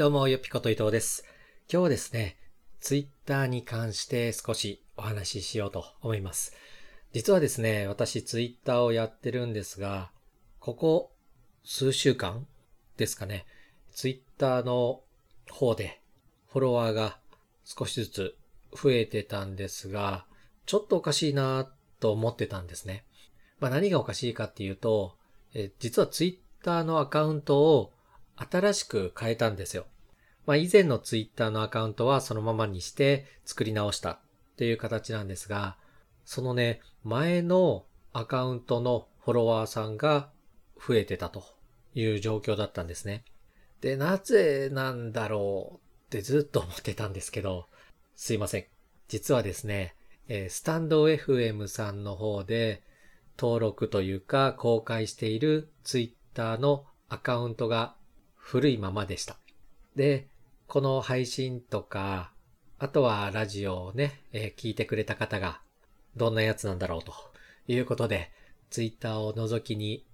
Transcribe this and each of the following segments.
どうも、よっぴこと伊藤です。今日はですね、ツイッターに関して少しお話ししようと思います。実はですね、私ツイッターをやってるんですが、ここ数週間ですかね、ツイッターの方でフォロワーが少しずつ増えてたんですが、ちょっとおかしいなと思ってたんですね。まあ何がおかしいかっていうと、え実はツイッターのアカウントを新しく変えたんですよ。まあ以前のツイッターのアカウントはそのままにして作り直したっていう形なんですが、そのね、前のアカウントのフォロワーさんが増えてたという状況だったんですね。で、なぜなんだろうってずっと思ってたんですけど、すいません。実はですね、えスタンド FM さんの方で登録というか公開しているツイッターのアカウントが古いままでした。で、この配信とか、あとはラジオをね、えー聞いてくれた方がどんなやつなんだろうということで、ツイッターを覗きに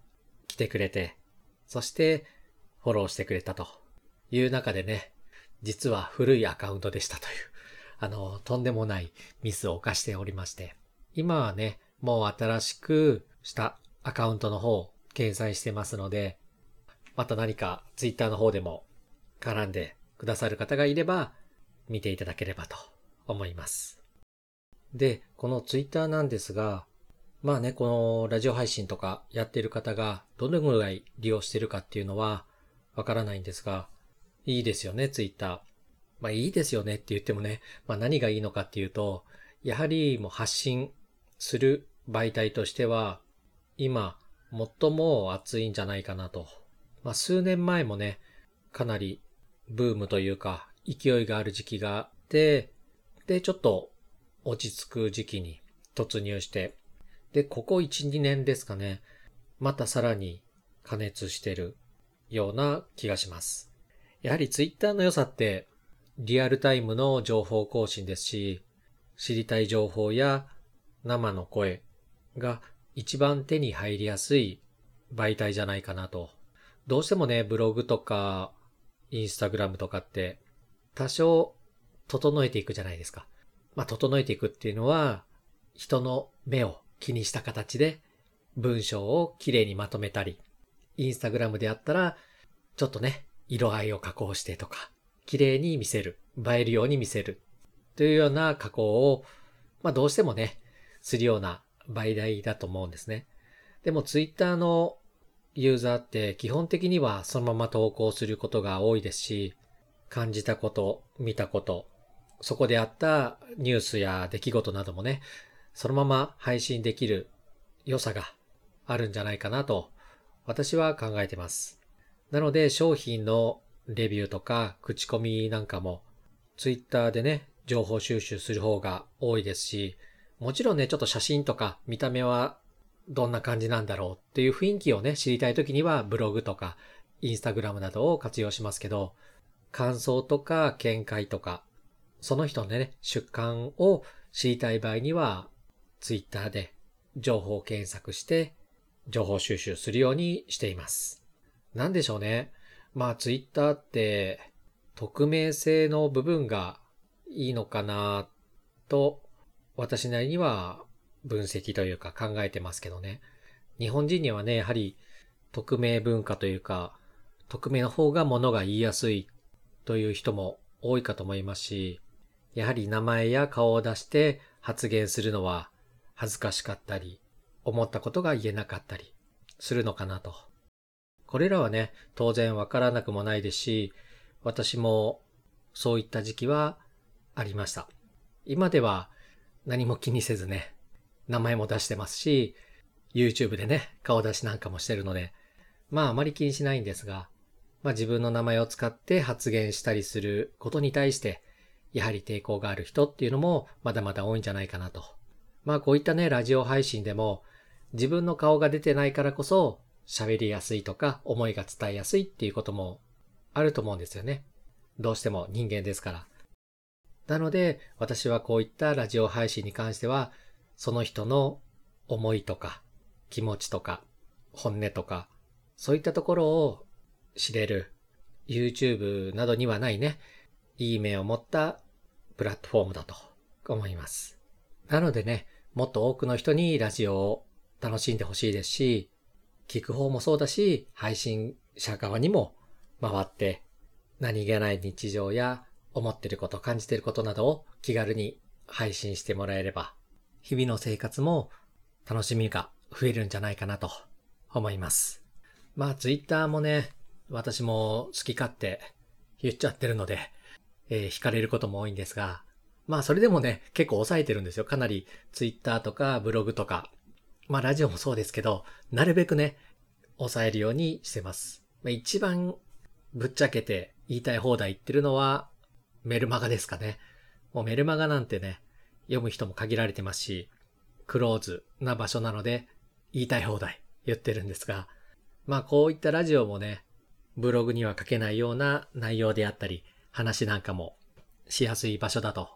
来てくれて、そしてフォローしてくれたという中でね、実は古いアカウントでしたという、あの、とんでもないミスを犯しておりまして、今はね、もう新しくしたアカウントの方を掲載してますので、また何かツイッターの方でも絡んでくださる方がいれば見ていただければと思います。で、このツイッターなんですが、まあね、このラジオ配信とかやってる方がどのぐらい利用してるかっていうのはわからないんですが、いいですよね、ツイッター。まあいいですよねって言ってもね、まあ何がいいのかっていうと、やはりもう発信する媒体としては、今、最も熱いんじゃないかなと。まあ数年前もね、かなりブームというか、勢いがある時期があって、で、ちょっと落ち着く時期に突入して、で、ここ1、2年ですかね、またさらに加熱してるような気がします。やはりツイッターの良さって、リアルタイムの情報更新ですし、知りたい情報や生の声が一番手に入りやすい媒体じゃないかなと。どうしてもね、ブログとか、インスタグラムとかって、多少整えていくじゃないですか。まあ、整えていくっていうのは、人の目を気にした形で文章をきれいにまとめたり、インスタグラムであったら、ちょっとね、色合いを加工してとか、綺麗に見せる、映えるように見せる、というような加工を、まあどうしてもね、するような媒体だと思うんですね。でもツイッターのユーザーって基本的にはそのまま投稿することが多いですし、感じたこと、見たこと、そこであったニュースや出来事などもね、そのまま配信できる良さがあるんじゃないかなと私は考えてます。なので商品のレビューとか口コミなんかもツイッターでね、情報収集する方が多いですし、もちろんね、ちょっと写真とか見た目はどんな感じなんだろうっていう雰囲気をね、知りたいときにはブログとかインスタグラムなどを活用しますけど、感想とか見解とか、その人のね、出刊を知りたい場合には、ツイッターで情報検索して、情報収集するようにしています。なんでしょうね。まあツイッターって、匿名性の部分がいいのかなと、私なりには分析というか考えてますけどね。日本人にはね、やはり匿名文化というか、匿名の方が物が言いやすいという人も多いかと思いますし、やはり名前や顔を出して発言するのは恥ずかしかったり、思ったことが言えなかったりするのかなと。これらはね、当然わからなくもないですし、私もそういった時期はありました。今では何も気にせずね、名前も出してますし、YouTube でね、顔出しなんかもしてるので、まああまり気にしないんですが、まあ自分の名前を使って発言したりすることに対して、やはり抵抗がある人っていうのもまだまだ多いんじゃないかなと。まあこういったね、ラジオ配信でも、自分の顔が出てないからこそ、喋りやすいとか、思いが伝えやすいっていうこともあると思うんですよね。どうしても人間ですから。なので、私はこういったラジオ配信に関しては、その人の思いとか、気持ちとか、本音とか、そういったところを知れる YouTube などにはないね、いい面を持ったプラットフォームだと思います。なのでね、もっと多くの人にラジオを楽しんでほしいですし、聞く方もそうだし、配信者側にも回って何気ない日常や思ってること、感じてることなどを気軽に配信してもらえれば、日々の生活も楽しみが増えるんじゃないかなと思います。まあ、ツイッターもね、私も好き勝手言っちゃってるので、えー、惹かれることも多いんですが、まあそれでもね、結構抑えてるんですよ。かなりツイッターとかブログとか、まあラジオもそうですけど、なるべくね、抑えるようにしてます。まあ、一番ぶっちゃけて言いたい放題言ってるのはメルマガですかね。もうメルマガなんてね、読む人も限られてますし、クローズな場所なので言いたい放題言ってるんですが、まあこういったラジオもね、ブログには書けないような内容であったり、話なんかもしやすい場所だと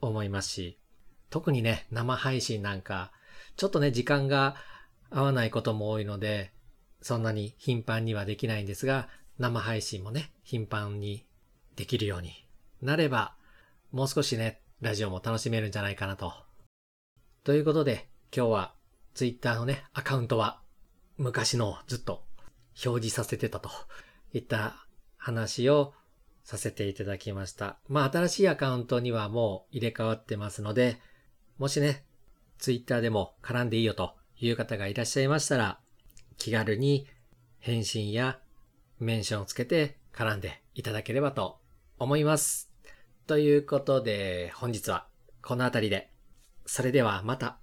思いますし、特にね、生配信なんか、ちょっとね、時間が合わないことも多いので、そんなに頻繁にはできないんですが、生配信もね、頻繁にできるようになれば、もう少しね、ラジオも楽しめるんじゃないかなと。ということで、今日は Twitter のね、アカウントは昔のずっと表示させてたといった話をさせていただきました。まあ、新しいアカウントにはもう入れ替わってますので、もしね、Twitter でも絡んでいいよという方がいらっしゃいましたら、気軽に返信やメンションをつけて絡んでいただければと思います。ということで、本日はこの辺りで。それではまた。